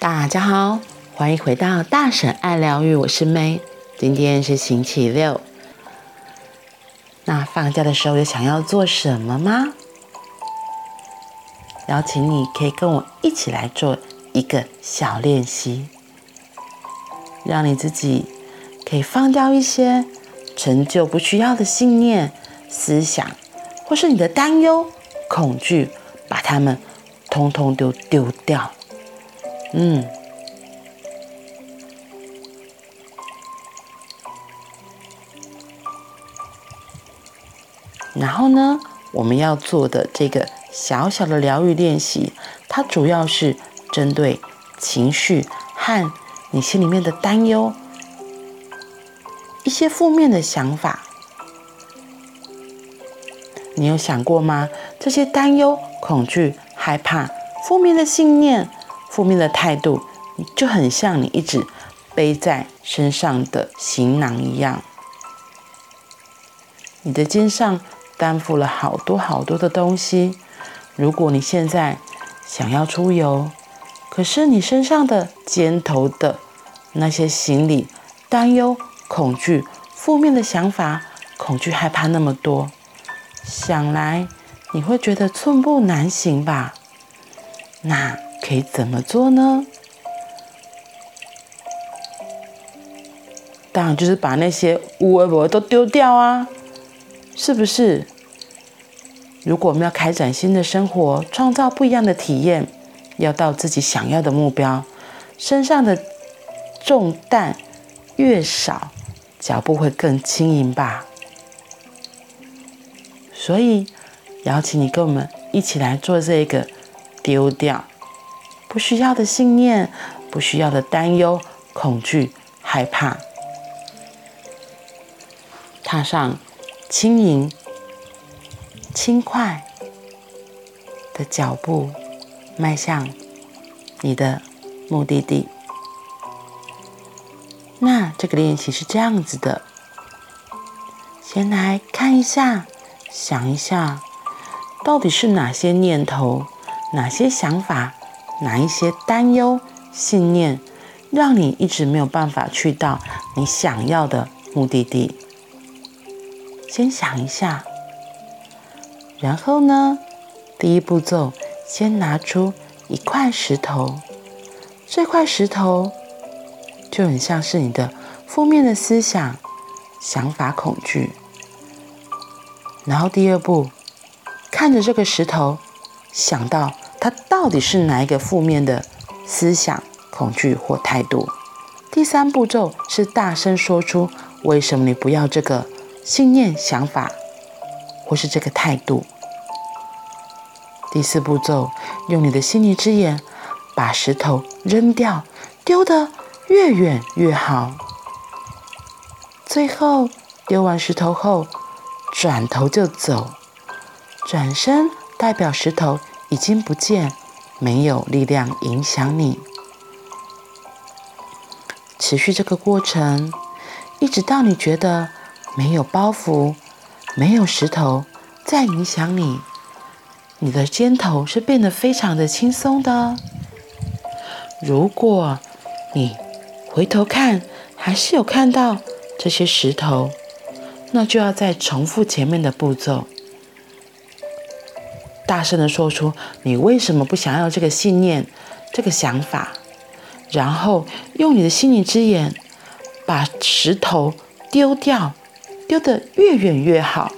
大家好，欢迎回到大婶爱疗愈，我是 May。今天是星期六，那放假的时候有想要做什么吗？邀请你可以跟我一起来做一个小练习，让你自己可以放掉一些陈旧不需要的信念、思想，或是你的担忧、恐惧，把它们通通都丢掉。嗯，然后呢，我们要做的这个小小的疗愈练习，它主要是针对情绪和你心里面的担忧，一些负面的想法。你有想过吗？这些担忧、恐惧、害怕、负面的信念。负面的态度，就很像你一直背在身上的行囊一样。你的肩上担负了好多好多的东西。如果你现在想要出游，可是你身上的肩头的那些行李、担忧、恐惧、负面的想法、恐惧、害怕那么多，想来你会觉得寸步难行吧？那。可以怎么做呢？当然就是把那些无为不都丢掉啊，是不是？如果我们要开展新的生活，创造不一样的体验，要到自己想要的目标，身上的重担越少，脚步会更轻盈吧。所以，邀请你跟我们一起来做这个丢掉。不需要的信念，不需要的担忧、恐惧、害怕，踏上轻盈、轻快的脚步，迈向你的目的地。那这个练习是这样子的：先来看一下，想一下，到底是哪些念头，哪些想法。哪一些担忧、信念，让你一直没有办法去到你想要的目的地？先想一下，然后呢，第一步骤，先拿出一块石头，这块石头就很像是你的负面的思想、想法、恐惧。然后第二步，看着这个石头，想到。它到底是哪一个负面的思想、恐惧或态度？第三步骤是大声说出为什么你不要这个信念、想法，或是这个态度。第四步骤，用你的心灵之眼把石头扔掉，丢得越远越好。最后丢完石头后，转头就走，转身代表石头。已经不见，没有力量影响你。持续这个过程，一直到你觉得没有包袱、没有石头再影响你，你的肩头是变得非常的轻松的。如果你回头看，还是有看到这些石头，那就要再重复前面的步骤。大声的说出你为什么不想要这个信念、这个想法，然后用你的心灵之眼把石头丢掉，丢得越远越好。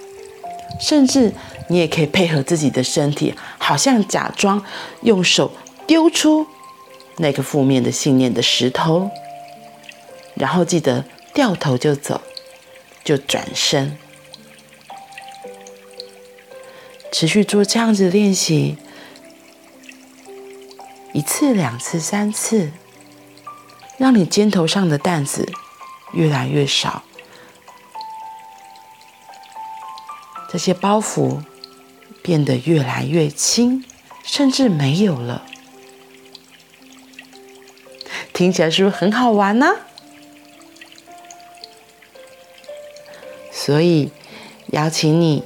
甚至你也可以配合自己的身体，好像假装用手丢出那个负面的信念的石头，然后记得掉头就走，就转身。持续做这样子的练习，一次、两次、三次，让你肩头上的担子越来越少，这些包袱变得越来越轻，甚至没有了。听起来是不是很好玩呢？所以邀请你。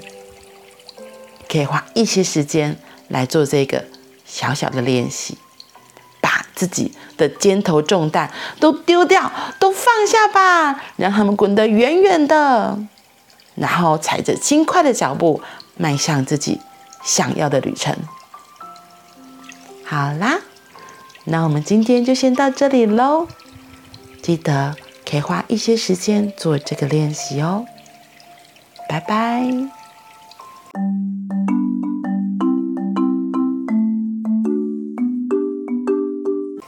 可以花一些时间来做这个小小的练习，把自己的肩头重担都丢掉，都放下吧，让他们滚得远远的，然后踩着轻快的脚步迈向自己想要的旅程。好啦，那我们今天就先到这里喽。记得可以花一些时间做这个练习哦。拜拜。